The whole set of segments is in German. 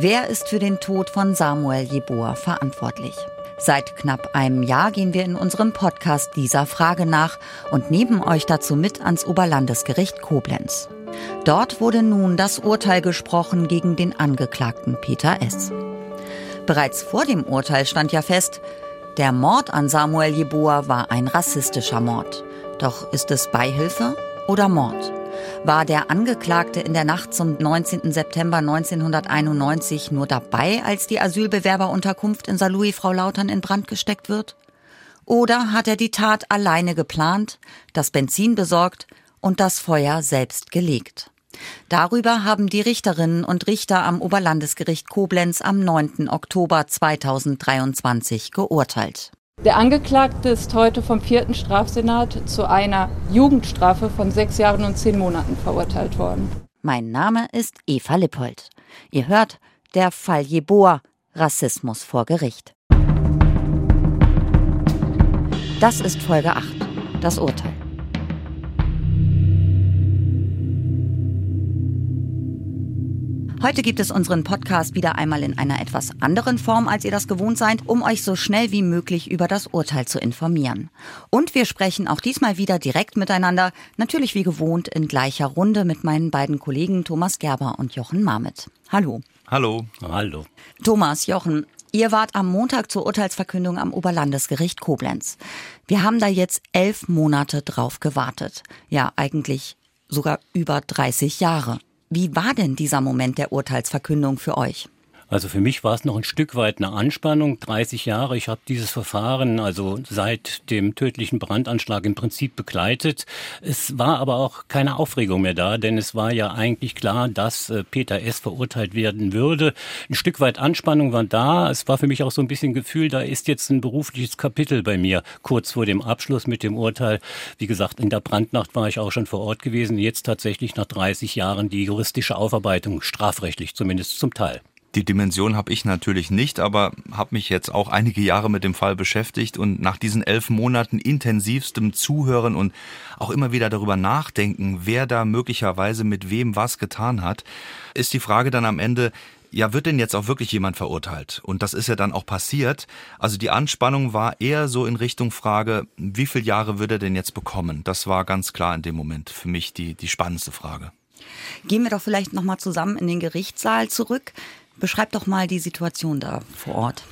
Wer ist für den Tod von Samuel Jeboa verantwortlich? Seit knapp einem Jahr gehen wir in unserem Podcast dieser Frage nach und nehmen euch dazu mit ans Oberlandesgericht Koblenz. Dort wurde nun das Urteil gesprochen gegen den Angeklagten Peter S. Bereits vor dem Urteil stand ja fest, der Mord an Samuel Jeboa war ein rassistischer Mord. Doch ist es Beihilfe oder Mord? War der Angeklagte in der Nacht zum 19. September 1991 nur dabei, als die Asylbewerberunterkunft in Saarlouis Frau Lautern in Brand gesteckt wird? Oder hat er die Tat alleine geplant, das Benzin besorgt und das Feuer selbst gelegt? Darüber haben die Richterinnen und Richter am Oberlandesgericht Koblenz am 9. Oktober 2023 geurteilt. Der Angeklagte ist heute vom vierten Strafsenat zu einer Jugendstrafe von sechs Jahren und zehn Monaten verurteilt worden. Mein Name ist Eva Lippold. Ihr hört der Fall Jeboa, Rassismus vor Gericht. Das ist Folge 8, das Urteil. Heute gibt es unseren Podcast wieder einmal in einer etwas anderen Form, als ihr das gewohnt seid, um euch so schnell wie möglich über das Urteil zu informieren. Und wir sprechen auch diesmal wieder direkt miteinander, natürlich wie gewohnt in gleicher Runde mit meinen beiden Kollegen Thomas Gerber und Jochen Marmit. Hallo. Hallo. Hallo. Thomas, Jochen, Ihr wart am Montag zur Urteilsverkündung am Oberlandesgericht Koblenz. Wir haben da jetzt elf Monate drauf gewartet. Ja, eigentlich sogar über 30 Jahre. Wie war denn dieser Moment der Urteilsverkündung für euch? Also für mich war es noch ein Stück weit eine Anspannung. 30 Jahre, ich habe dieses Verfahren also seit dem tödlichen Brandanschlag im Prinzip begleitet. Es war aber auch keine Aufregung mehr da, denn es war ja eigentlich klar, dass äh, Peter S. verurteilt werden würde. Ein Stück weit Anspannung war da. Es war für mich auch so ein bisschen Gefühl, da ist jetzt ein berufliches Kapitel bei mir kurz vor dem Abschluss mit dem Urteil. Wie gesagt, in der Brandnacht war ich auch schon vor Ort gewesen. Jetzt tatsächlich nach 30 Jahren die juristische Aufarbeitung, strafrechtlich zumindest zum Teil. Die Dimension habe ich natürlich nicht, aber habe mich jetzt auch einige Jahre mit dem Fall beschäftigt und nach diesen elf Monaten intensivstem Zuhören und auch immer wieder darüber nachdenken, wer da möglicherweise mit wem was getan hat, ist die Frage dann am Ende, ja, wird denn jetzt auch wirklich jemand verurteilt? Und das ist ja dann auch passiert. Also die Anspannung war eher so in Richtung Frage, wie viele Jahre wird er denn jetzt bekommen? Das war ganz klar in dem Moment für mich die, die spannendste Frage. Gehen wir doch vielleicht nochmal zusammen in den Gerichtssaal zurück. Beschreib doch mal die Situation da vor Ort.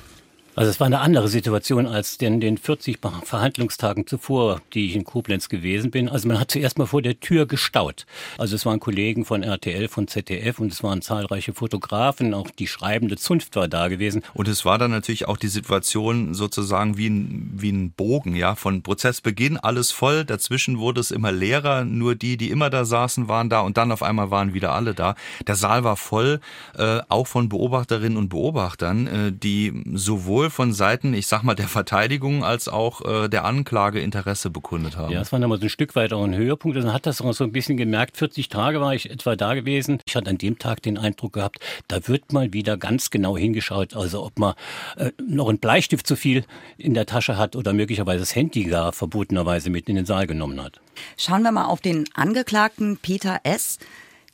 Also es war eine andere Situation als in den 40 Verhandlungstagen zuvor, die ich in Koblenz gewesen bin. Also man hat zuerst mal vor der Tür gestaut. Also es waren Kollegen von RTL, von ZDF und es waren zahlreiche Fotografen, auch die schreibende Zunft war da gewesen. Und es war dann natürlich auch die Situation sozusagen wie ein, wie ein Bogen, ja, von Prozessbeginn alles voll, dazwischen wurde es immer leerer, nur die, die immer da saßen, waren da und dann auf einmal waren wieder alle da. Der Saal war voll, äh, auch von Beobachterinnen und Beobachtern, äh, die sowohl sowohl von Seiten, ich sag mal, der Verteidigung als auch äh, der Anklage Interesse bekundet haben. Ja, es war nochmal so ein Stück weit auch ein Höhepunkt. Man hat das auch so ein bisschen gemerkt. 40 Tage war ich etwa da gewesen. Ich hatte an dem Tag den Eindruck gehabt, da wird mal wieder ganz genau hingeschaut, also ob man äh, noch einen Bleistift zu viel in der Tasche hat oder möglicherweise das Handy gar verbotenerweise mit in den Saal genommen hat. Schauen wir mal auf den Angeklagten Peter S.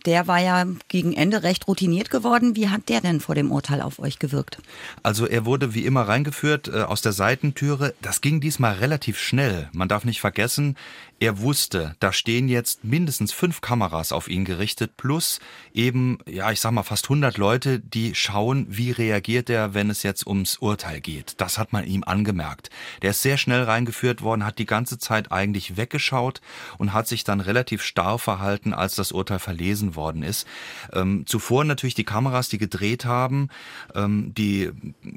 Der war ja gegen Ende recht routiniert geworden. Wie hat der denn vor dem Urteil auf euch gewirkt? Also er wurde wie immer reingeführt äh, aus der Seitentüre. Das ging diesmal relativ schnell. Man darf nicht vergessen, er wusste, da stehen jetzt mindestens fünf Kameras auf ihn gerichtet, plus eben, ja, ich sag mal, fast 100 Leute, die schauen, wie reagiert er, wenn es jetzt ums Urteil geht. Das hat man ihm angemerkt. Der ist sehr schnell reingeführt worden, hat die ganze Zeit eigentlich weggeschaut und hat sich dann relativ starr verhalten, als das Urteil verlesen worden ist. Ähm, zuvor natürlich die Kameras, die gedreht haben, ähm, die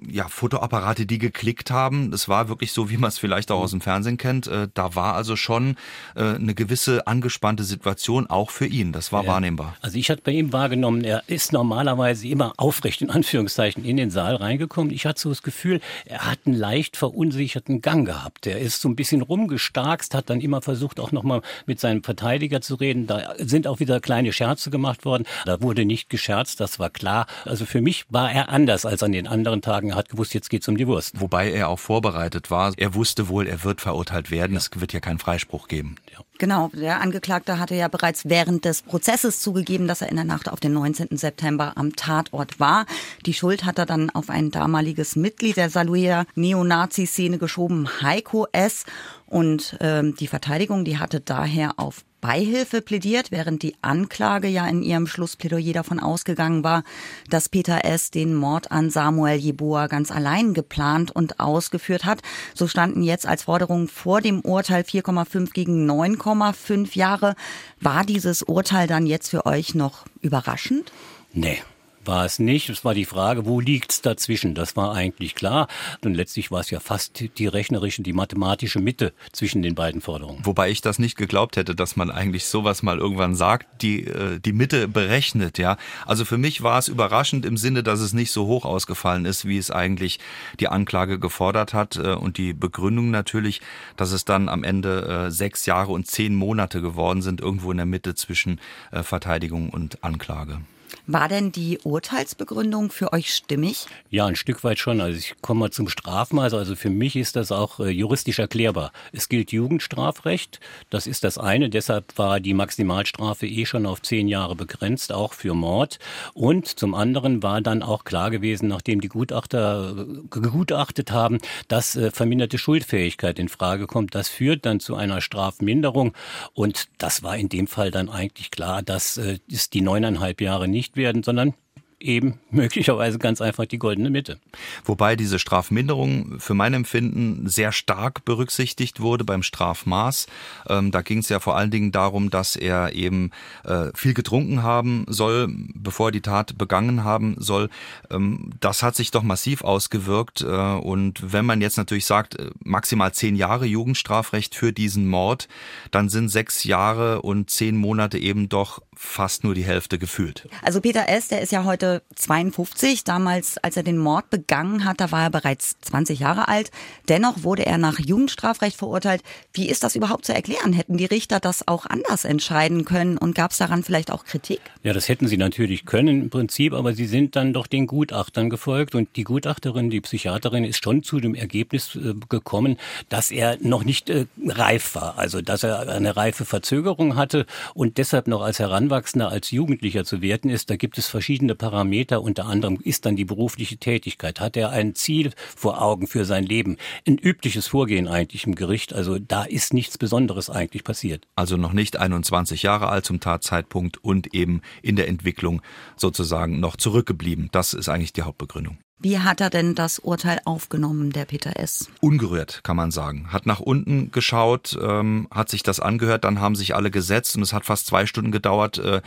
ja, Fotoapparate, die geklickt haben. Das war wirklich so, wie man es vielleicht auch aus dem Fernsehen kennt. Äh, da war also schon eine gewisse angespannte Situation auch für ihn. Das war ja. wahrnehmbar. Also ich hatte bei ihm wahrgenommen, er ist normalerweise immer aufrecht in Anführungszeichen in den Saal reingekommen. Ich hatte so das Gefühl, er hat einen leicht verunsicherten Gang gehabt. Er ist so ein bisschen rumgestarkst, hat dann immer versucht, auch nochmal mit seinem Verteidiger zu reden. Da sind auch wieder kleine Scherze gemacht worden. Da wurde nicht gescherzt, das war klar. Also für mich war er anders als an den anderen Tagen. Er hat gewusst, jetzt geht's um die Wurst. Wobei er auch vorbereitet war. Er wusste wohl, er wird verurteilt werden. Ja. Es wird ja keinen Freispruch geben. Zugegeben. Ja. Genau, der Angeklagte hatte ja bereits während des Prozesses zugegeben, dass er in der Nacht auf den 19. September am Tatort war. Die Schuld hat er dann auf ein damaliges Mitglied der Saluea Neonazi-Szene geschoben, Heiko S. Und ähm, die Verteidigung, die hatte daher auf Beihilfe plädiert, während die Anklage ja in ihrem Schlussplädoyer davon ausgegangen war, dass Peter S. den Mord an Samuel Jeboa ganz allein geplant und ausgeführt hat. So standen jetzt als Forderung vor dem Urteil 4,5 gegen 9,5 Jahre. War dieses Urteil dann jetzt für euch noch überraschend? Nee, war es nicht. Es war die Frage, wo liegt's dazwischen? Das war eigentlich klar. Und letztlich war es ja fast die rechnerische, die mathematische Mitte zwischen den beiden Forderungen. Wobei ich das nicht geglaubt hätte, dass man eigentlich sowas mal irgendwann sagt, die, äh, die Mitte berechnet, ja. Also für mich war es überraschend im Sinne, dass es nicht so hoch ausgefallen ist, wie es eigentlich die Anklage gefordert hat. Äh, und die Begründung natürlich, dass es dann am Ende äh, sechs Jahre und zehn Monate geworden sind, irgendwo in der Mitte zwischen Verteidigung und Anklage. War denn die Urteilsbegründung für euch stimmig? Ja, ein Stück weit schon. Also ich komme mal zum Strafmaß. Also für mich ist das auch äh, juristisch erklärbar. Es gilt Jugendstrafrecht. Das ist das eine. Deshalb war die Maximalstrafe eh schon auf zehn Jahre begrenzt, auch für Mord. Und zum anderen war dann auch klar gewesen, nachdem die Gutachter äh, gegutachtet haben, dass äh, verminderte Schuldfähigkeit in Frage kommt. Das führt dann zu einer Strafminderung. Und das war in dem Fall dann eigentlich klar, dass es die neuneinhalb Jahre nicht werden, sondern eben möglicherweise ganz einfach die goldene Mitte. Wobei diese Strafminderung für mein Empfinden sehr stark berücksichtigt wurde beim Strafmaß. Ähm, da ging es ja vor allen Dingen darum, dass er eben äh, viel getrunken haben soll, bevor er die Tat begangen haben soll. Ähm, das hat sich doch massiv ausgewirkt. Äh, und wenn man jetzt natürlich sagt, äh, maximal zehn Jahre Jugendstrafrecht für diesen Mord, dann sind sechs Jahre und zehn Monate eben doch fast nur die Hälfte gefühlt. Also Peter S., der ist ja heute 52. Damals, als er den Mord begangen hat, da war er bereits 20 Jahre alt. Dennoch wurde er nach Jugendstrafrecht verurteilt. Wie ist das überhaupt zu erklären? Hätten die Richter das auch anders entscheiden können und gab es daran vielleicht auch Kritik? Ja, das hätten sie natürlich können im Prinzip, aber sie sind dann doch den Gutachtern gefolgt und die Gutachterin, die Psychiaterin ist schon zu dem Ergebnis äh, gekommen, dass er noch nicht äh, reif war, also dass er eine reife Verzögerung hatte und deshalb noch als Heran Heranwachsender als Jugendlicher zu werten ist, da gibt es verschiedene Parameter. Unter anderem ist dann die berufliche Tätigkeit. Hat er ein Ziel vor Augen für sein Leben? Ein übliches Vorgehen eigentlich im Gericht. Also da ist nichts Besonderes eigentlich passiert. Also noch nicht 21 Jahre alt zum Tatzeitpunkt und eben in der Entwicklung sozusagen noch zurückgeblieben. Das ist eigentlich die Hauptbegründung. Wie hat er denn das Urteil aufgenommen, der Peter S? Ungerührt, kann man sagen. Hat nach unten geschaut, ähm, hat sich das angehört, dann haben sich alle gesetzt und es hat fast zwei Stunden gedauert. Äh,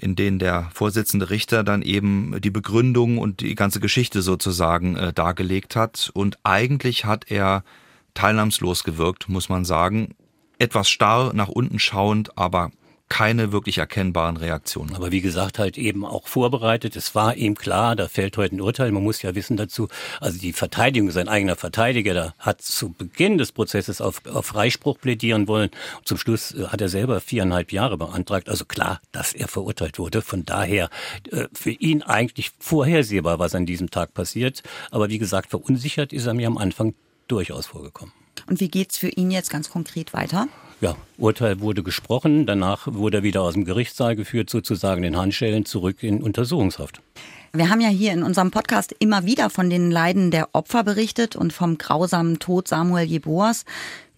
in denen der Vorsitzende Richter dann eben die Begründung und die ganze Geschichte sozusagen äh, dargelegt hat. Und eigentlich hat er teilnahmslos gewirkt, muss man sagen. Etwas starr nach unten schauend, aber keine wirklich erkennbaren Reaktionen. Aber wie gesagt, halt eben auch vorbereitet. Es war ihm klar, da fällt heute ein Urteil. Man muss ja wissen dazu, also die Verteidigung, sein eigener Verteidiger, da hat zu Beginn des Prozesses auf, auf Freispruch plädieren wollen. Zum Schluss äh, hat er selber viereinhalb Jahre beantragt. Also klar, dass er verurteilt wurde. Von daher äh, für ihn eigentlich vorhersehbar, was an diesem Tag passiert. Aber wie gesagt, verunsichert ist er mir am Anfang durchaus vorgekommen. Und wie geht's für ihn jetzt ganz konkret weiter? Ja, Urteil wurde gesprochen, danach wurde er wieder aus dem Gerichtssaal geführt, sozusagen in Handschellen zurück in Untersuchungshaft. Wir haben ja hier in unserem Podcast immer wieder von den Leiden der Opfer berichtet und vom grausamen Tod Samuel Jeboas.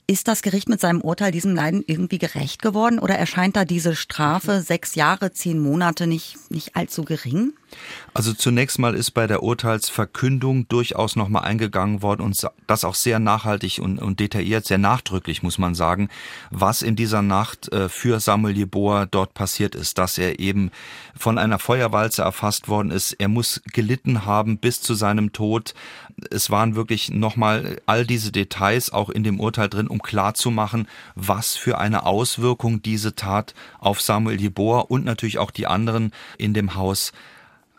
Ist das Gericht mit seinem Urteil diesem Leiden irgendwie gerecht geworden oder erscheint da diese Strafe sechs Jahre, zehn Monate nicht, nicht allzu gering? Also zunächst mal ist bei der Urteilsverkündung durchaus nochmal eingegangen worden und das auch sehr nachhaltig und, und, detailliert, sehr nachdrücklich, muss man sagen, was in dieser Nacht äh, für Samuel Jeboa dort passiert ist, dass er eben von einer Feuerwalze erfasst worden ist. Er muss gelitten haben bis zu seinem Tod. Es waren wirklich nochmal all diese Details auch in dem Urteil drin, um klarzumachen, was für eine Auswirkung diese Tat auf Samuel Jeboa und natürlich auch die anderen in dem Haus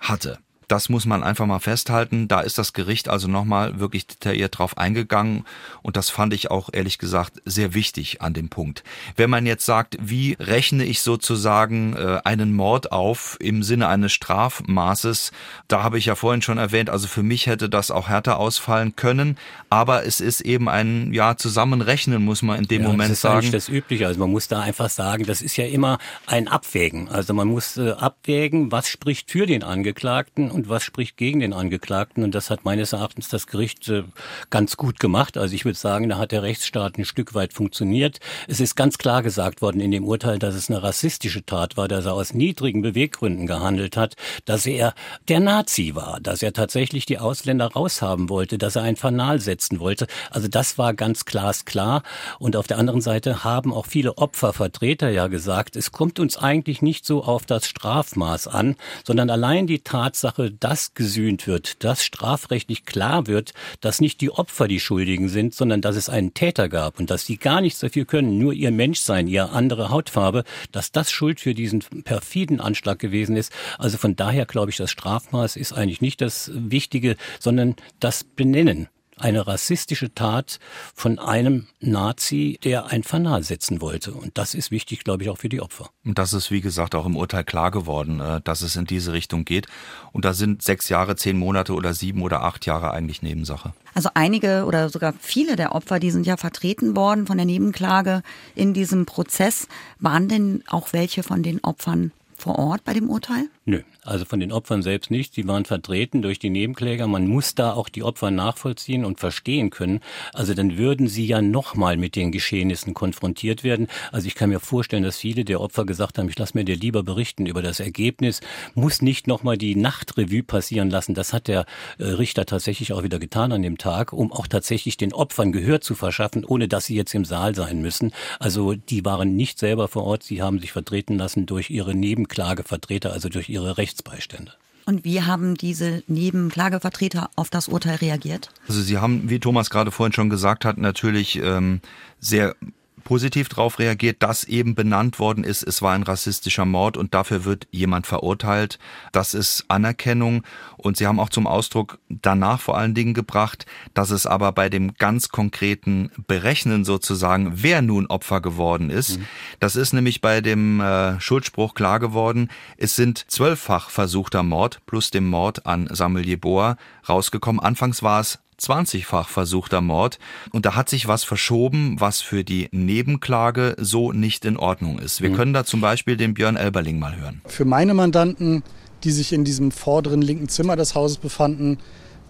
hatte. Das muss man einfach mal festhalten. Da ist das Gericht also nochmal wirklich detailliert drauf eingegangen. Und das fand ich auch ehrlich gesagt sehr wichtig an dem Punkt. Wenn man jetzt sagt, wie rechne ich sozusagen äh, einen Mord auf im Sinne eines Strafmaßes, da habe ich ja vorhin schon erwähnt, also für mich hätte das auch härter ausfallen können. Aber es ist eben ein, ja, Zusammenrechnen, muss man in dem ja, Moment das ist sagen. Das Übliche. Also man muss da einfach sagen, das ist ja immer ein Abwägen. Also man muss äh, abwägen, was spricht für den Angeklagten und was spricht gegen den Angeklagten. Und das hat meines Erachtens das Gericht äh, ganz gut gemacht. Also ich würde sagen, da hat der Rechtsstaat ein Stück weit funktioniert. Es ist ganz klar gesagt worden in dem Urteil, dass es eine rassistische Tat war, dass er aus niedrigen Beweggründen gehandelt hat, dass er der Nazi war, dass er tatsächlich die Ausländer raushaben wollte, dass er ein Fanal setzen wollte. Also das war ganz glasklar. Und auf der anderen Seite haben auch viele Opfervertreter ja gesagt, es kommt uns eigentlich nicht so auf das Strafmaß an, sondern allein die Tatsache, dass gesühnt wird, dass strafrechtlich klar wird, dass nicht die Opfer die Schuldigen sind, sondern dass es einen Täter gab und dass sie gar nichts dafür können, nur ihr Menschsein, ihre andere Hautfarbe, dass das Schuld für diesen perfiden Anschlag gewesen ist. Also von daher glaube ich, das Strafmaß ist eigentlich nicht das Wichtige, sondern das Benennen eine rassistische Tat von einem Nazi, der ein Fanal setzen wollte. Und das ist wichtig, glaube ich, auch für die Opfer. Und das ist, wie gesagt, auch im Urteil klar geworden, äh, dass es in diese Richtung geht. Und da sind sechs Jahre, zehn Monate oder sieben oder acht Jahre eigentlich Nebensache. Also einige oder sogar viele der Opfer, die sind ja vertreten worden von der Nebenklage in diesem Prozess. Waren denn auch welche von den Opfern vor Ort bei dem Urteil? Nö, also von den Opfern selbst nicht. Die waren vertreten durch die Nebenkläger. Man muss da auch die Opfer nachvollziehen und verstehen können. Also dann würden sie ja nochmal mit den Geschehnissen konfrontiert werden. Also ich kann mir vorstellen, dass viele der Opfer gesagt haben, ich lasse mir dir lieber berichten über das Ergebnis, muss nicht nochmal die Nachtrevue passieren lassen. Das hat der äh, Richter tatsächlich auch wieder getan an dem Tag, um auch tatsächlich den Opfern Gehör zu verschaffen, ohne dass sie jetzt im Saal sein müssen. Also die waren nicht selber vor Ort, sie haben sich vertreten lassen durch ihre Nebenklagevertreter, also durch ihre Rechtsbeistände. Und wie haben diese Nebenklagevertreter auf das Urteil reagiert? Also sie haben, wie Thomas gerade vorhin schon gesagt hat, natürlich ähm, sehr positiv darauf reagiert, dass eben benannt worden ist, es war ein rassistischer Mord und dafür wird jemand verurteilt. Das ist Anerkennung und sie haben auch zum Ausdruck danach vor allen Dingen gebracht, dass es aber bei dem ganz konkreten Berechnen sozusagen, wer nun Opfer geworden ist, mhm. das ist nämlich bei dem äh, Schuldspruch klar geworden, es sind zwölffach versuchter Mord plus dem Mord an Samuel Jeboa rausgekommen. Anfangs war es 20-fach versuchter Mord. Und da hat sich was verschoben, was für die Nebenklage so nicht in Ordnung ist. Wir mhm. können da zum Beispiel den Björn Elberling mal hören. Für meine Mandanten, die sich in diesem vorderen linken Zimmer des Hauses befanden,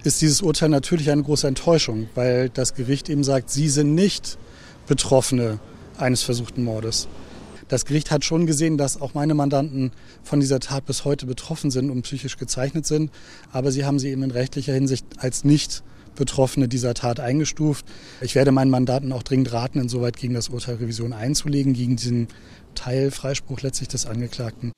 ist dieses Urteil natürlich eine große Enttäuschung, weil das Gericht eben sagt, sie sind nicht Betroffene eines versuchten Mordes. Das Gericht hat schon gesehen, dass auch meine Mandanten von dieser Tat bis heute betroffen sind und psychisch gezeichnet sind, aber sie haben sie eben in rechtlicher Hinsicht als nicht Betroffene dieser Tat eingestuft. Ich werde meinen Mandanten auch dringend raten, insoweit gegen das Urteil Revision einzulegen, gegen diesen Teilfreispruch letztlich des Angeklagten.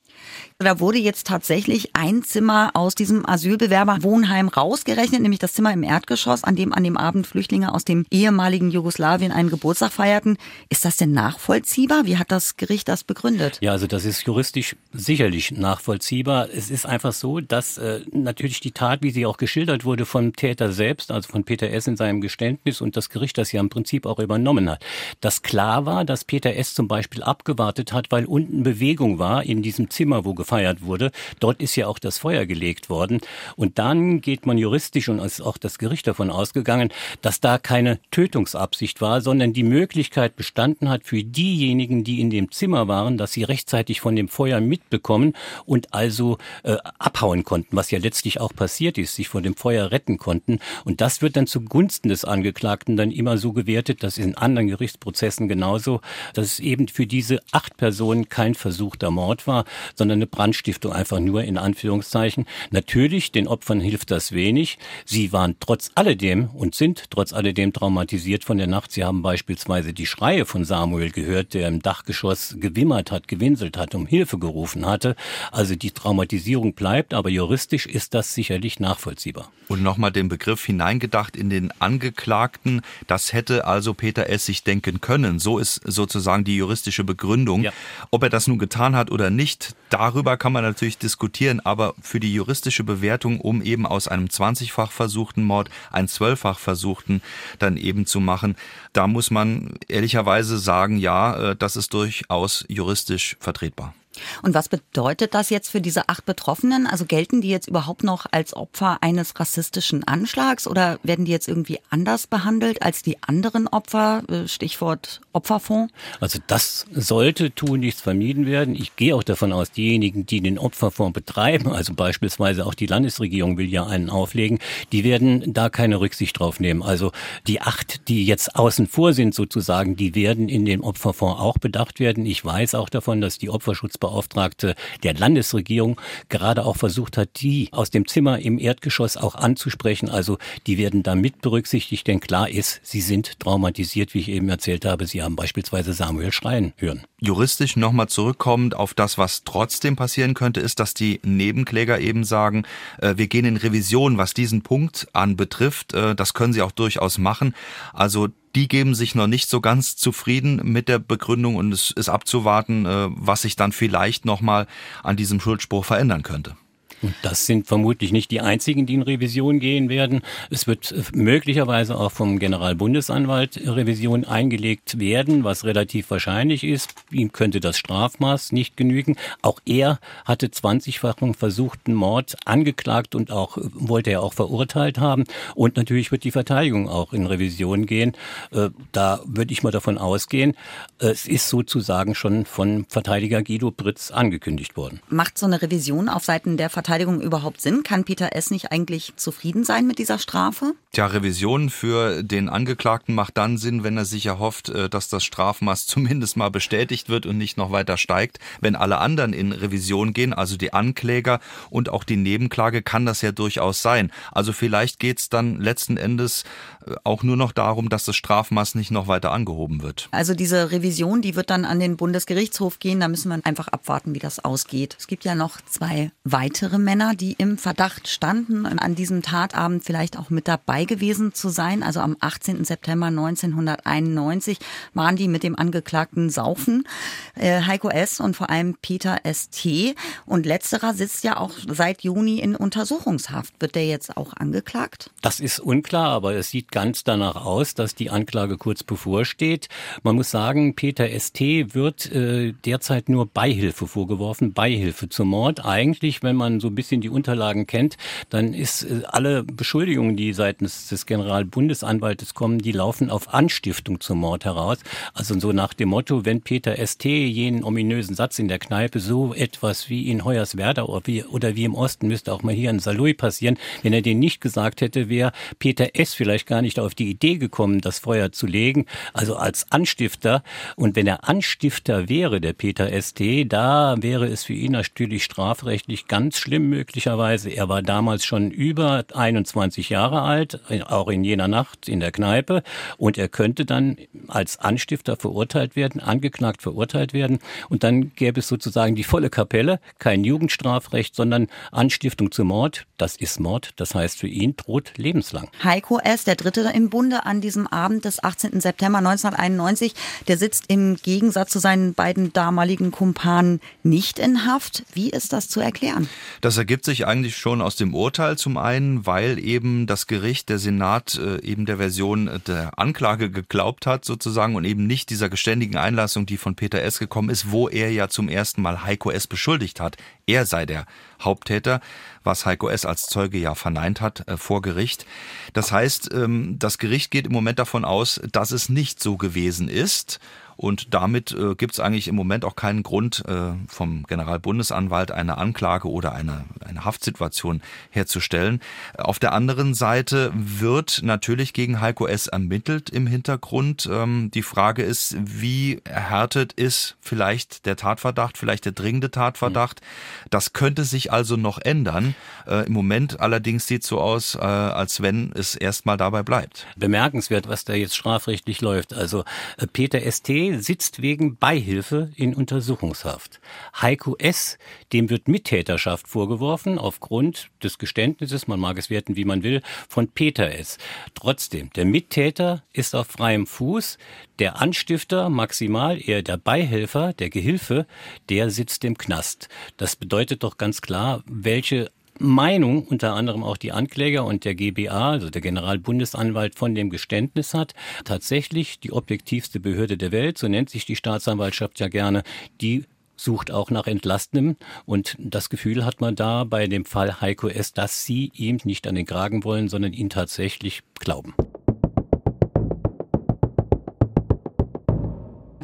Da wurde jetzt tatsächlich ein Zimmer aus diesem Asylbewerberwohnheim rausgerechnet, nämlich das Zimmer im Erdgeschoss, an dem an dem Abend Flüchtlinge aus dem ehemaligen Jugoslawien einen Geburtstag feierten. Ist das denn nachvollziehbar? Wie hat das Gericht das begründet? Ja, also das ist juristisch sicherlich nachvollziehbar. Es ist einfach so, dass äh, natürlich die Tat, wie sie auch geschildert wurde vom Täter selbst, also von Peter S. in seinem Geständnis und das Gericht das ja im Prinzip auch übernommen hat, dass klar war, dass Peter S. zum Beispiel abgewartet hat, weil unten Bewegung war in diesem Zimmer Zimmer, wo gefeiert wurde. Dort ist ja auch das Feuer gelegt worden. Und dann geht man juristisch und ist auch das Gericht davon ausgegangen, dass da keine Tötungsabsicht war, sondern die Möglichkeit bestanden hat für diejenigen, die in dem Zimmer waren, dass sie rechtzeitig von dem Feuer mitbekommen und also äh, abhauen konnten, was ja letztlich auch passiert ist, sich von dem Feuer retten konnten. Und das wird dann zugunsten des Angeklagten dann immer so gewertet, dass in anderen Gerichtsprozessen genauso, dass es eben für diese acht Personen kein versuchter Mord war, sondern eine Brandstiftung einfach nur in Anführungszeichen. Natürlich, den Opfern hilft das wenig. Sie waren trotz alledem und sind trotz alledem traumatisiert von der Nacht. Sie haben beispielsweise die Schreie von Samuel gehört, der im Dachgeschoss gewimmert hat, gewinselt hat, um Hilfe gerufen hatte. Also die Traumatisierung bleibt, aber juristisch ist das sicherlich nachvollziehbar. Und nochmal den Begriff hineingedacht in den Angeklagten. Das hätte also Peter S. sich denken können. So ist sozusagen die juristische Begründung. Ja. Ob er das nun getan hat oder nicht, darüber kann man natürlich diskutieren, aber für die juristische Bewertung, um eben aus einem 20-fach versuchten Mord einen 12-fach versuchten dann eben zu machen, da muss man ehrlicherweise sagen, ja, äh, das ist durchaus juristisch vertretbar. Und was bedeutet das jetzt für diese acht Betroffenen? Also gelten die jetzt überhaupt noch als Opfer eines rassistischen Anschlags oder werden die jetzt irgendwie anders behandelt als die anderen Opfer? Äh, Stichwort Opferfonds? Also das sollte tunlichst vermieden werden. Ich gehe auch davon aus, diejenigen, die den Opferfonds betreiben, also beispielsweise auch die Landesregierung will ja einen auflegen, die werden da keine Rücksicht drauf nehmen. Also die acht, die jetzt außen vor sind sozusagen, die werden in dem Opferfonds auch bedacht werden. Ich weiß auch davon, dass die Opferschutz Bundesbeauftragte der Landesregierung gerade auch versucht hat, die aus dem Zimmer im Erdgeschoss auch anzusprechen. Also die werden da mit berücksichtigt, denn klar ist, sie sind traumatisiert, wie ich eben erzählt habe. Sie haben beispielsweise Samuel schreien hören. Juristisch nochmal zurückkommend auf das, was trotzdem passieren könnte, ist, dass die Nebenkläger eben sagen, äh, wir gehen in Revision, was diesen Punkt anbetrifft. Äh, das können sie auch durchaus machen. Also die geben sich noch nicht so ganz zufrieden mit der Begründung und es ist abzuwarten, äh, was sich dann vielleicht nochmal an diesem Schuldspruch verändern könnte. Und das sind vermutlich nicht die einzigen, die in Revision gehen werden. Es wird möglicherweise auch vom Generalbundesanwalt Revision eingelegt werden, was relativ wahrscheinlich ist. Ihm könnte das Strafmaß nicht genügen. Auch er hatte 20-fachen versuchten Mord angeklagt und auch wollte er auch verurteilt haben. Und natürlich wird die Verteidigung auch in Revision gehen. Äh, da würde ich mal davon ausgehen, es ist sozusagen schon von Verteidiger Guido Britz angekündigt worden. Macht so eine Revision auf Seiten der Verteidigung Verteidigung überhaupt Sinn? Kann Peter S. nicht eigentlich zufrieden sein mit dieser Strafe? Tja, Revision für den Angeklagten macht dann Sinn, wenn er sich erhofft, äh, dass das Strafmaß zumindest mal bestätigt wird und nicht noch weiter steigt. Wenn alle anderen in Revision gehen, also die Ankläger und auch die Nebenklage, kann das ja durchaus sein. Also vielleicht geht es dann letzten Endes äh, auch nur noch darum, dass das Strafmaß nicht noch weiter angehoben wird. Also diese Revision, die wird dann an den Bundesgerichtshof gehen. Da müssen wir einfach abwarten, wie das ausgeht. Es gibt ja noch zwei weitere Männer, die im Verdacht standen, an diesem Tatabend vielleicht auch mit dabei gewesen zu sein. Also am 18. September 1991 waren die mit dem Angeklagten Saufen, äh, Heiko S. und vor allem Peter S.T. Und letzterer sitzt ja auch seit Juni in Untersuchungshaft. Wird der jetzt auch angeklagt? Das ist unklar, aber es sieht ganz danach aus, dass die Anklage kurz bevorsteht. Man muss sagen, Peter S.T. wird äh, derzeit nur Beihilfe vorgeworfen, Beihilfe zum Mord. Eigentlich, wenn man so ein bisschen die Unterlagen kennt, dann ist äh, alle Beschuldigungen, die seitens des Generalbundesanwaltes kommen, die laufen auf Anstiftung zum Mord heraus. Also so nach dem Motto, wenn Peter ST jenen ominösen Satz in der Kneipe, so etwas wie in Hoyerswerda oder wie, oder wie im Osten müsste auch mal hier in Saloy passieren, wenn er den nicht gesagt hätte, wäre Peter S. vielleicht gar nicht auf die Idee gekommen, das Feuer zu legen, also als Anstifter. Und wenn er Anstifter wäre, der Peter ST, da wäre es für ihn natürlich strafrechtlich ganz schlimm möglicherweise. Er war damals schon über 21 Jahre alt, auch in jener Nacht in der Kneipe. Und er könnte dann als Anstifter verurteilt werden, angeklagt verurteilt werden. Und dann gäbe es sozusagen die volle Kapelle, kein Jugendstrafrecht, sondern Anstiftung zu Mord. Das ist Mord. Das heißt für ihn droht lebenslang. Heiko S., der Dritte im Bunde an diesem Abend des 18. September 1991, der sitzt im Gegensatz zu seinen beiden damaligen Kumpanen nicht in Haft. Wie ist das zu erklären? Das ergibt sich eigentlich schon aus dem Urteil zum einen, weil eben das Gericht, der Senat äh, eben der Version der Anklage geglaubt hat sozusagen und eben nicht dieser geständigen Einlassung, die von Peter S. gekommen ist, wo er ja zum ersten Mal Heiko S. beschuldigt hat. Er sei der Haupttäter, was Heiko S. als Zeuge ja verneint hat äh, vor Gericht. Das heißt, ähm, das Gericht geht im Moment davon aus, dass es nicht so gewesen ist. Und damit äh, gibt es eigentlich im Moment auch keinen Grund äh, vom Generalbundesanwalt eine Anklage oder eine, eine Haftsituation herzustellen. Auf der anderen Seite wird natürlich gegen Heiko S. ermittelt im Hintergrund. Ähm, die Frage ist, wie erhärtet ist vielleicht der Tatverdacht, vielleicht der dringende Tatverdacht. Das könnte sich also noch ändern. Äh, Im Moment allerdings sieht es so aus, äh, als wenn es erstmal dabei bleibt. Bemerkenswert, was da jetzt strafrechtlich läuft. Also äh, Peter St sitzt wegen Beihilfe in Untersuchungshaft. Heiko S., dem wird Mittäterschaft vorgeworfen aufgrund des Geständnisses, man mag es werten, wie man will, von Peter S. Trotzdem, der Mittäter ist auf freiem Fuß, der Anstifter maximal, eher der Beihelfer, der Gehilfe, der sitzt im Knast. Das bedeutet doch ganz klar, welche Meinung unter anderem auch die Ankläger und der GBA, also der Generalbundesanwalt von dem Geständnis hat. Tatsächlich die objektivste Behörde der Welt, so nennt sich die Staatsanwaltschaft ja gerne, die sucht auch nach Entlastendem und das Gefühl hat man da bei dem Fall Heiko S., dass sie ihm nicht an den Kragen wollen, sondern ihn tatsächlich glauben.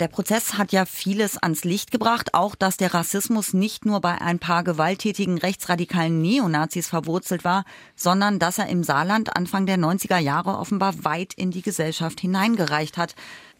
Der Prozess hat ja vieles ans Licht gebracht, auch dass der Rassismus nicht nur bei ein paar gewalttätigen rechtsradikalen Neonazis verwurzelt war, sondern dass er im Saarland Anfang der 90er Jahre offenbar weit in die Gesellschaft hineingereicht hat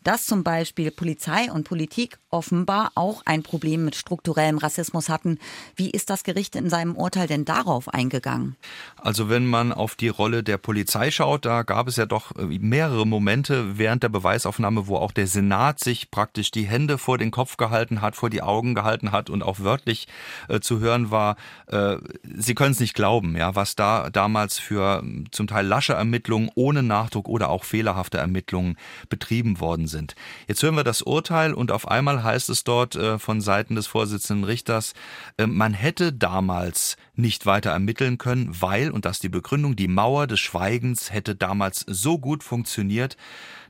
dass zum Beispiel Polizei und Politik offenbar auch ein Problem mit strukturellem Rassismus hatten. Wie ist das Gericht in seinem Urteil denn darauf eingegangen? Also wenn man auf die Rolle der Polizei schaut, da gab es ja doch äh, mehrere Momente während der Beweisaufnahme, wo auch der Senat sich praktisch die Hände vor den Kopf gehalten hat, vor die Augen gehalten hat und auch wörtlich äh, zu hören war, äh, sie können es nicht glauben, ja, was da damals für zum Teil lasche Ermittlungen ohne Nachdruck oder auch fehlerhafte Ermittlungen betrieben worden sind. Jetzt hören wir das Urteil und auf einmal heißt es dort äh, von Seiten des Vorsitzenden Richters, äh, man hätte damals nicht weiter ermitteln können, weil, und das ist die Begründung, die Mauer des Schweigens hätte damals so gut funktioniert,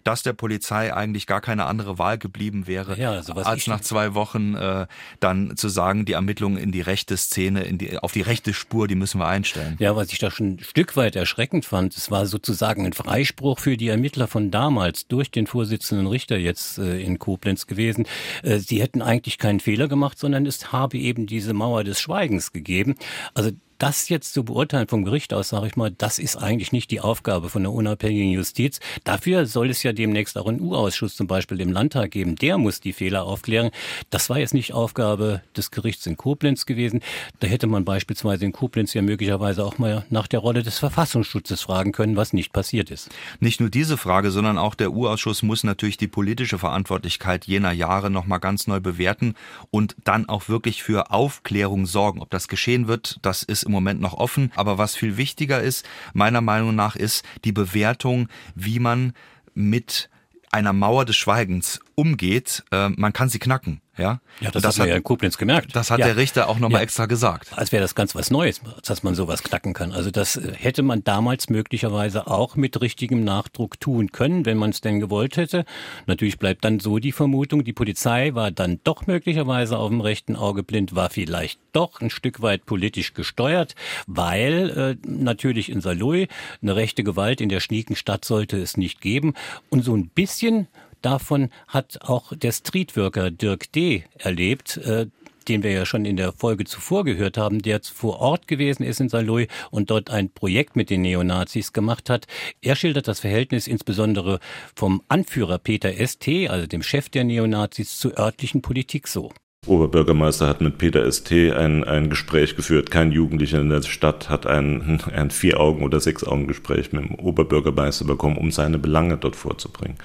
dass der Polizei eigentlich gar keine andere Wahl geblieben wäre, ja, also als nach zwei Wochen äh, dann zu sagen, die Ermittlungen in die rechte Szene, in die, auf die rechte Spur, die müssen wir einstellen. Ja, was ich da schon ein Stück weit erschreckend fand, es war sozusagen ein Freispruch für die Ermittler von damals durch den Vorsitzenden Richter jetzt äh, in Koblenz gewesen. Äh, sie hätten eigentlich keinen Fehler gemacht, sondern es habe eben diese Mauer des Schweigens gegeben. Also das jetzt zu beurteilen vom Gericht aus, sage ich mal, das ist eigentlich nicht die Aufgabe von der unabhängigen Justiz. Dafür soll es ja demnächst auch einen U-Ausschuss zum Beispiel im Landtag geben. Der muss die Fehler aufklären. Das war jetzt nicht Aufgabe des Gerichts in Koblenz gewesen. Da hätte man beispielsweise in Koblenz ja möglicherweise auch mal nach der Rolle des Verfassungsschutzes fragen können, was nicht passiert ist. Nicht nur diese Frage, sondern auch der U-Ausschuss muss natürlich die politische Verantwortlichkeit jener Jahre nochmal ganz neu bewerten und dann auch wirklich für Aufklärung sorgen. Ob das geschehen wird, das ist im Moment noch offen. Aber was viel wichtiger ist, meiner Meinung nach, ist die Bewertung, wie man mit einer Mauer des Schweigens umgeht. Äh, man kann sie knacken. Ja, ja das, das hat man ja in Koblenz gemerkt. Das hat ja. der Richter auch nochmal ja. extra gesagt. Als wäre das ganz was Neues, dass man sowas knacken kann. Also das äh, hätte man damals möglicherweise auch mit richtigem Nachdruck tun können, wenn man es denn gewollt hätte. Natürlich bleibt dann so die Vermutung, die Polizei war dann doch möglicherweise auf dem rechten Auge blind, war vielleicht doch ein Stück weit politisch gesteuert, weil äh, natürlich in Saloy eine rechte Gewalt in der schnieken Stadt sollte es nicht geben. Und so ein bisschen Davon hat auch der Streetworker Dirk D. erlebt, äh, den wir ja schon in der Folge zuvor gehört haben, der vor Ort gewesen ist in Saarlouis und dort ein Projekt mit den Neonazis gemacht hat. Er schildert das Verhältnis insbesondere vom Anführer Peter St., also dem Chef der Neonazis, zur örtlichen Politik so. Oberbürgermeister hat mit Peter St. ein, ein Gespräch geführt. Kein Jugendlicher in der Stadt hat ein, ein Vier-Augen- oder Sechs-Augen-Gespräch mit dem Oberbürgermeister bekommen, um seine Belange dort vorzubringen.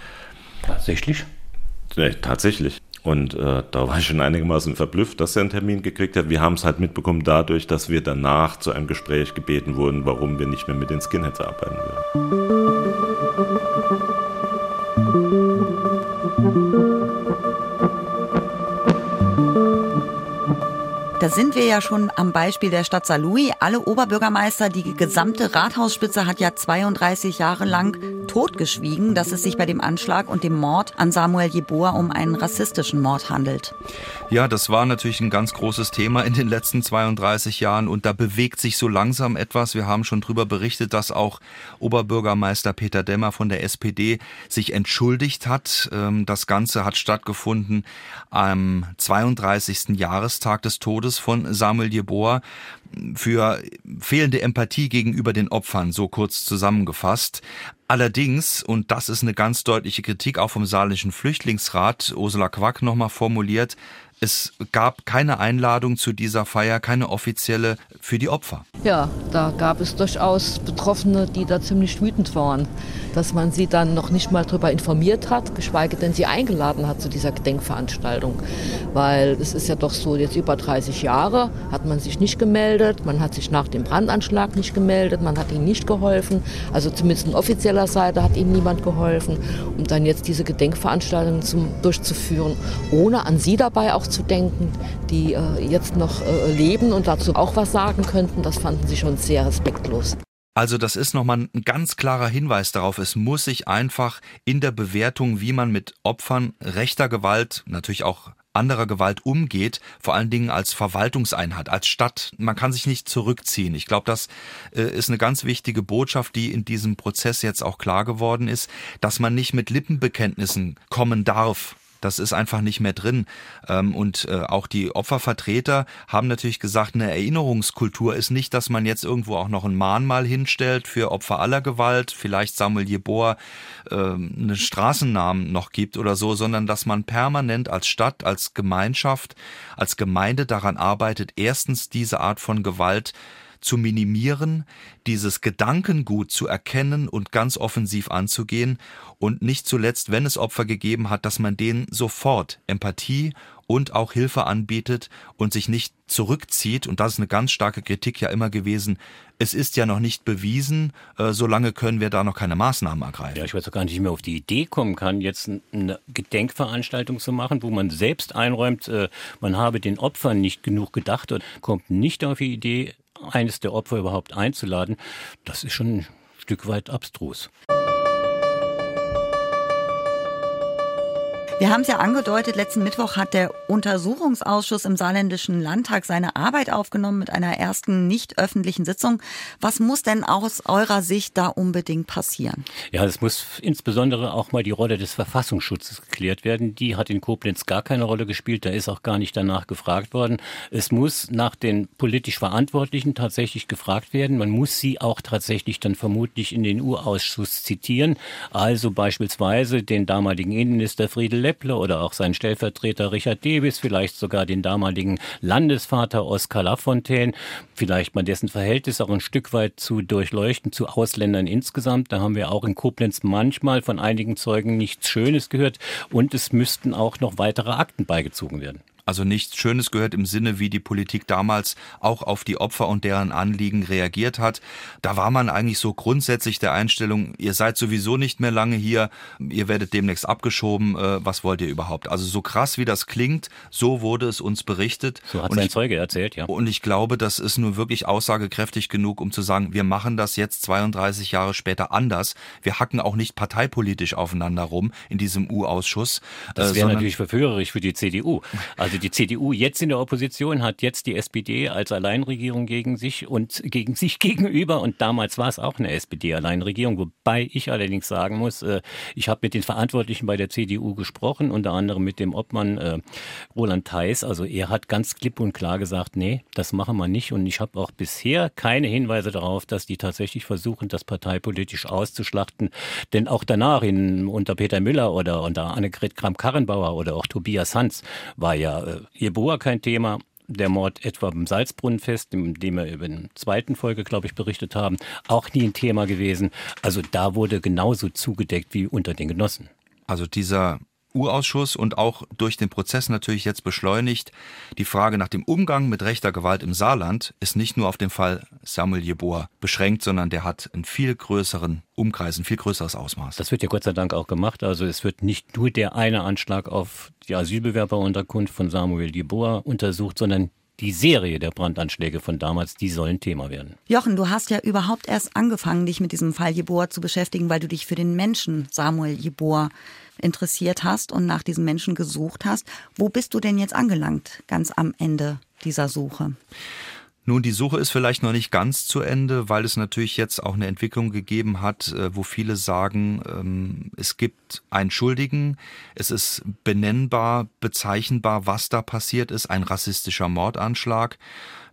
Tatsächlich? Ja, tatsächlich. Und äh, da war ich schon einigermaßen verblüfft, dass er einen Termin gekriegt hat. Wir haben es halt mitbekommen dadurch, dass wir danach zu einem Gespräch gebeten wurden, warum wir nicht mehr mit den Skinheads arbeiten würden. Da sind wir ja schon am Beispiel der Stadt Saarlouis. Alle Oberbürgermeister, die gesamte Rathausspitze hat ja 32 Jahre lang totgeschwiegen, dass es sich bei dem Anschlag und dem Mord an Samuel Jeboa um einen rassistischen Mord handelt. Ja, das war natürlich ein ganz großes Thema in den letzten 32 Jahren und da bewegt sich so langsam etwas. Wir haben schon darüber berichtet, dass auch Oberbürgermeister Peter Demmer von der SPD sich entschuldigt hat. Ähm, das Ganze hat stattgefunden am 32. Jahrestag des Todes Todes von Samuel Jeboa für fehlende Empathie gegenüber den Opfern, so kurz zusammengefasst. Allerdings, und das ist eine ganz deutliche Kritik auch vom Saarländischen Flüchtlingsrat, Ursula Quack nochmal formuliert, Es gab keine Einladung zu dieser Feier, keine offizielle für die Opfer. Ja, da gab es durchaus Betroffene, die da ziemlich wütend waren, dass man sie dann noch nicht mal darüber informiert hat, geschweige denn sie eingeladen hat zu dieser Gedenkveranstaltung. Weil es ist ja doch so, jetzt über 30 Jahre hat man sich nicht gemeldet, man hat sich nach dem Brandanschlag nicht gemeldet, man hat ihnen nicht geholfen. Also zumindest von offizieller Seite hat ihnen niemand geholfen. Und dann jetzt diese Gedenkveranstaltung zum, durchzuführen, ohne an sie dabei auch zu denken, die äh, jetzt noch äh, leben und dazu auch was sagen könnten, das fanden sie schon sehr respektlos. Also das ist nochmal ein ganz klarer Hinweis darauf, es muss sich einfach in der Bewertung, wie man mit Opfern rechter Gewalt, natürlich auch anderer Gewalt umgeht, vor allen Dingen als Verwaltungseinheit, als Stadt. Man kann sich nicht zurückziehen. Ich glaube, das äh, ist eine ganz wichtige Botschaft, die in diesem Prozess jetzt auch klar geworden ist, dass man nicht mit Lippenbekenntnissen kommen darf das ist einfach nicht mehr drin. Ähm, und äh, auch die Opfervertreter haben natürlich gesagt, eine Erinnerungskultur ist nicht, dass man jetzt irgendwo auch noch ein Mahnmal hinstellt für Opfer aller Gewalt, vielleicht Samuel Jeboa äh, einen Straßennamen noch gibt oder so, sondern dass man permanent als Stadt, als Gemeinschaft, als Gemeinde daran arbeitet, erstens diese Art von Gewalt zu minimieren, dieses Gedankengut zu erkennen und ganz offensiv anzugehen und nicht zuletzt, wenn es Opfer gegeben hat, dass man denen sofort Empathie und auch Hilfe anbietet und sich nicht zurückzieht. Und das ist eine ganz starke Kritik ja immer gewesen. Es ist ja noch nicht bewiesen, äh, solange können wir da noch keine Maßnahmen ergreifen. Ja, ich weiß auch gar nicht, wie man auf die Idee kommen kann, jetzt eine Gedenkveranstaltung zu machen, wo man selbst einräumt, äh, man habe den Opfern nicht genug gedacht und kommt nicht auf die Idee, eines der Opfer überhaupt einzuladen, das ist schon ein Stück weit abstrus. Wir haben es ja angedeutet, letzten Mittwoch hat der Untersuchungsausschuss im Saarländischen Landtag seine Arbeit aufgenommen mit einer ersten nicht öffentlichen Sitzung. Was muss denn aus eurer Sicht da unbedingt passieren? Ja, es muss insbesondere auch mal die Rolle des Verfassungsschutzes geklärt werden. Die hat in Koblenz gar keine Rolle gespielt. Da ist auch gar nicht danach gefragt worden. Es muss nach den politisch Verantwortlichen tatsächlich gefragt werden. Man muss sie auch tatsächlich dann vermutlich in den U-Ausschuss zitieren. Also beispielsweise den damaligen Innenminister Friedel Lepple oder auch seinen Stellvertreter Richard Debis, vielleicht sogar den damaligen Landesvater Oskar Lafontaine, vielleicht mal dessen Verhältnis auch ein Stück weit zu durchleuchten zu Ausländern insgesamt. Da haben wir auch in Koblenz manchmal von einigen Zeugen nichts Schönes gehört und es müssten auch noch weitere Akten beigezogen werden. Also nichts Schönes gehört im Sinne, wie die Politik damals auch auf die Opfer und deren Anliegen reagiert hat. Da war man eigentlich so grundsätzlich der Einstellung, ihr seid sowieso nicht mehr lange hier, ihr werdet demnächst abgeschoben, äh, was wollt ihr überhaupt? Also so krass wie das klingt, so wurde es uns berichtet. So hat sein Zeuge erzählt, ja. Und ich glaube, das ist nur wirklich aussagekräftig genug, um zu sagen, wir machen das jetzt 32 Jahre später anders. Wir hacken auch nicht parteipolitisch aufeinander rum in diesem U-Ausschuss. Das wäre äh, natürlich verführerisch für die CDU. Also also die CDU jetzt in der Opposition hat jetzt die SPD als Alleinregierung gegen sich und gegen sich gegenüber. Und damals war es auch eine SPD-Alleinregierung, wobei ich allerdings sagen muss, äh, ich habe mit den Verantwortlichen bei der CDU gesprochen, unter anderem mit dem Obmann äh, Roland Theis, also er hat ganz klipp und klar gesagt, nee, das machen wir nicht. Und ich habe auch bisher keine Hinweise darauf, dass die tatsächlich versuchen, das parteipolitisch auszuschlachten, denn auch danach in, unter Peter Müller oder unter Annegret Kramp-Karrenbauer oder auch Tobias Hans war ja äh, Jeboa kein Thema. Der Mord etwa beim Salzbrunnenfest, in dem wir über den zweiten Folge, glaube ich, berichtet haben, auch nie ein Thema gewesen. Also da wurde genauso zugedeckt wie unter den Genossen. Also dieser U-Ausschuss und auch durch den Prozess natürlich jetzt beschleunigt. Die Frage nach dem Umgang mit rechter Gewalt im Saarland ist nicht nur auf den Fall Samuel Jeboa beschränkt, sondern der hat einen viel größeren Umkreis, ein viel größeres Ausmaß. Das wird ja Gott sei Dank auch gemacht. Also es wird nicht nur der eine Anschlag auf die Asylbewerberunterkunft von Samuel Jeboa untersucht, sondern die Serie der Brandanschläge von damals, die sollen Thema werden. Jochen, du hast ja überhaupt erst angefangen, dich mit diesem Fall Jeboa zu beschäftigen, weil du dich für den Menschen Samuel Jeboa interessiert hast und nach diesen Menschen gesucht hast. Wo bist du denn jetzt angelangt, ganz am Ende dieser Suche? Nun, die Suche ist vielleicht noch nicht ganz zu Ende, weil es natürlich jetzt auch eine Entwicklung gegeben hat, äh, wo viele sagen, ähm, es gibt einen Schuldigen, es ist benennbar, bezeichnbar, was da passiert ist, ein rassistischer Mordanschlag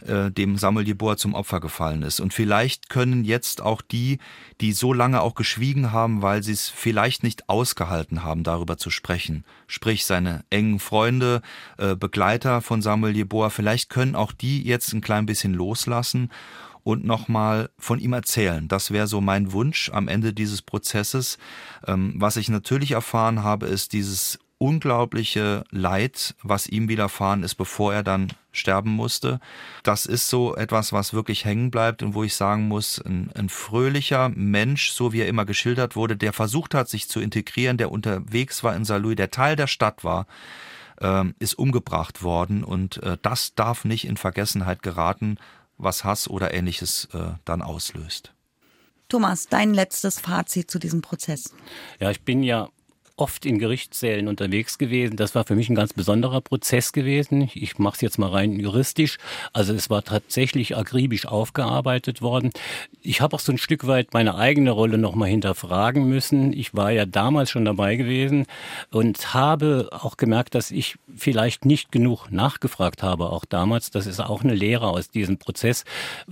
äh, dem Samuel Jeboa zum Opfer gefallen ist. Und vielleicht können jetzt auch die, die so lange auch geschwiegen haben, weil sie es vielleicht nicht ausgehalten haben, darüber zu sprechen, sprich seine engen Freunde, äh, Begleiter von Samuel Jeboa, vielleicht können auch die jetzt ein klein bisschen loslassen und nochmal von ihm erzählen. Das wäre so mein Wunsch am Ende dieses Prozesses. Ähm, was ich natürlich erfahren habe, ist dieses unglaubliche Leid, was ihm widerfahren ist, bevor er dann sterben musste. Das ist so etwas, was wirklich hängen bleibt und wo ich sagen muss, ein, ein, fröhlicher Mensch, so wie er immer geschildert wurde, der versucht hat, sich zu integrieren, der unterwegs war in Saarlouis, der Teil der Stadt war, ist umgebracht worden und äh, das darf nicht in Vergessenheit geraten, was Hass oder ähnliches äh, dann auslöst. Thomas, dein letztes Fazit zu diesem Prozess. Ja, ich bin ja oft in Gerichtssälen unterwegs gewesen. Das war für mich ein ganz besonderer Prozess gewesen. Ich mache es jetzt mal rein juristisch. Also es war tatsächlich akribisch aufgearbeitet worden. Ich habe auch so ein Stück weit meine eigene Rolle nochmal hinterfragen müssen. Ich war ja damals schon dabei gewesen und habe auch gemerkt, dass ich vielleicht nicht genug nachgefragt habe, auch damals. Das ist auch eine Lehre aus diesem Prozess.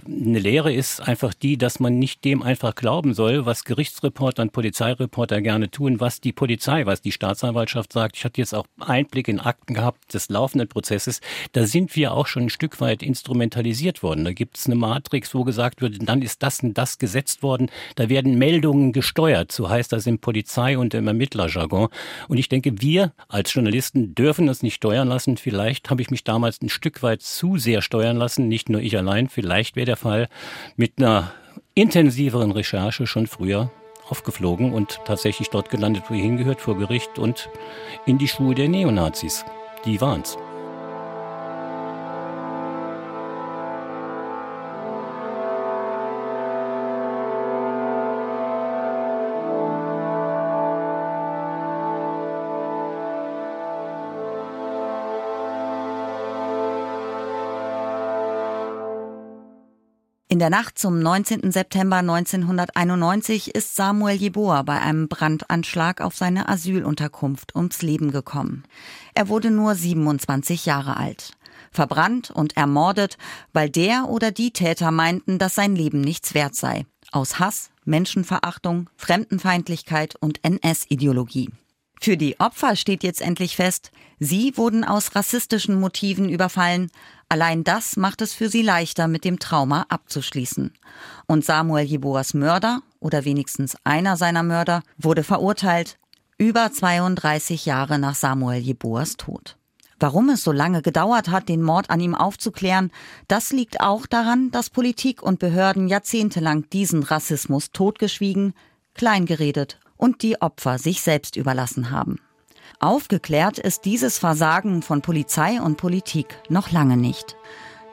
Eine Lehre ist einfach die, dass man nicht dem einfach glauben soll, was Gerichtsreporter und Polizeireporter gerne tun, was die Polizei Polizei, was die Staatsanwaltschaft sagt. Ich hatte jetzt auch Einblick in Akten gehabt des laufenden Prozesses. Da sind wir auch schon ein Stück weit instrumentalisiert worden. Da gibt es eine Matrix, wo gesagt wird, dann ist das und das gesetzt worden. Da werden Meldungen gesteuert. So heißt das im Polizei- und im Ermittlerjargon. Und ich denke, wir als Journalisten dürfen uns nicht steuern lassen. Vielleicht habe ich mich damals ein Stück weit zu sehr steuern lassen. Nicht nur ich allein. Vielleicht wäre der Fall mit einer intensiveren Recherche schon früher aufgeflogen und tatsächlich dort gelandet, wo ihr hingehört, vor Gericht und in die Schuhe der Neonazis. Die waren's. Der Nacht zum 19. September 1991 ist Samuel Jeboa bei einem Brandanschlag auf seine Asylunterkunft ums Leben gekommen. Er wurde nur 27 Jahre alt. Verbrannt und ermordet, weil der oder die Täter meinten, dass sein Leben nichts wert sei. Aus Hass, Menschenverachtung, Fremdenfeindlichkeit und NS-Ideologie. Für die Opfer steht jetzt endlich fest, sie wurden aus rassistischen Motiven überfallen. Allein das macht es für sie leichter, mit dem Trauma abzuschließen. Und Samuel Jeboas Mörder, oder wenigstens einer seiner Mörder, wurde verurteilt, über 32 Jahre nach Samuel Jeboas Tod. Warum es so lange gedauert hat, den Mord an ihm aufzuklären, das liegt auch daran, dass Politik und Behörden jahrzehntelang diesen Rassismus totgeschwiegen, kleingeredet und die Opfer sich selbst überlassen haben. Aufgeklärt ist dieses Versagen von Polizei und Politik noch lange nicht.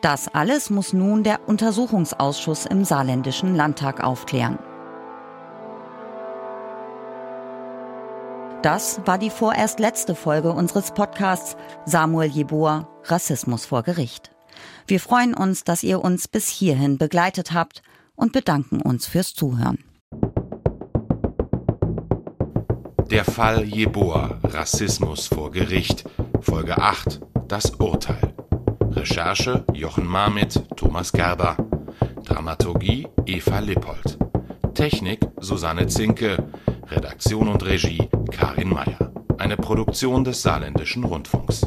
Das alles muss nun der Untersuchungsausschuss im saarländischen Landtag aufklären. Das war die vorerst letzte Folge unseres Podcasts Samuel Jeboa Rassismus vor Gericht. Wir freuen uns, dass ihr uns bis hierhin begleitet habt und bedanken uns fürs Zuhören. Der Fall Jeboa, Rassismus vor Gericht, Folge 8, das Urteil. Recherche Jochen Marmit, Thomas Gerber. Dramaturgie Eva Lippold. Technik Susanne Zinke. Redaktion und Regie Karin Meyer. Eine Produktion des Saarländischen Rundfunks.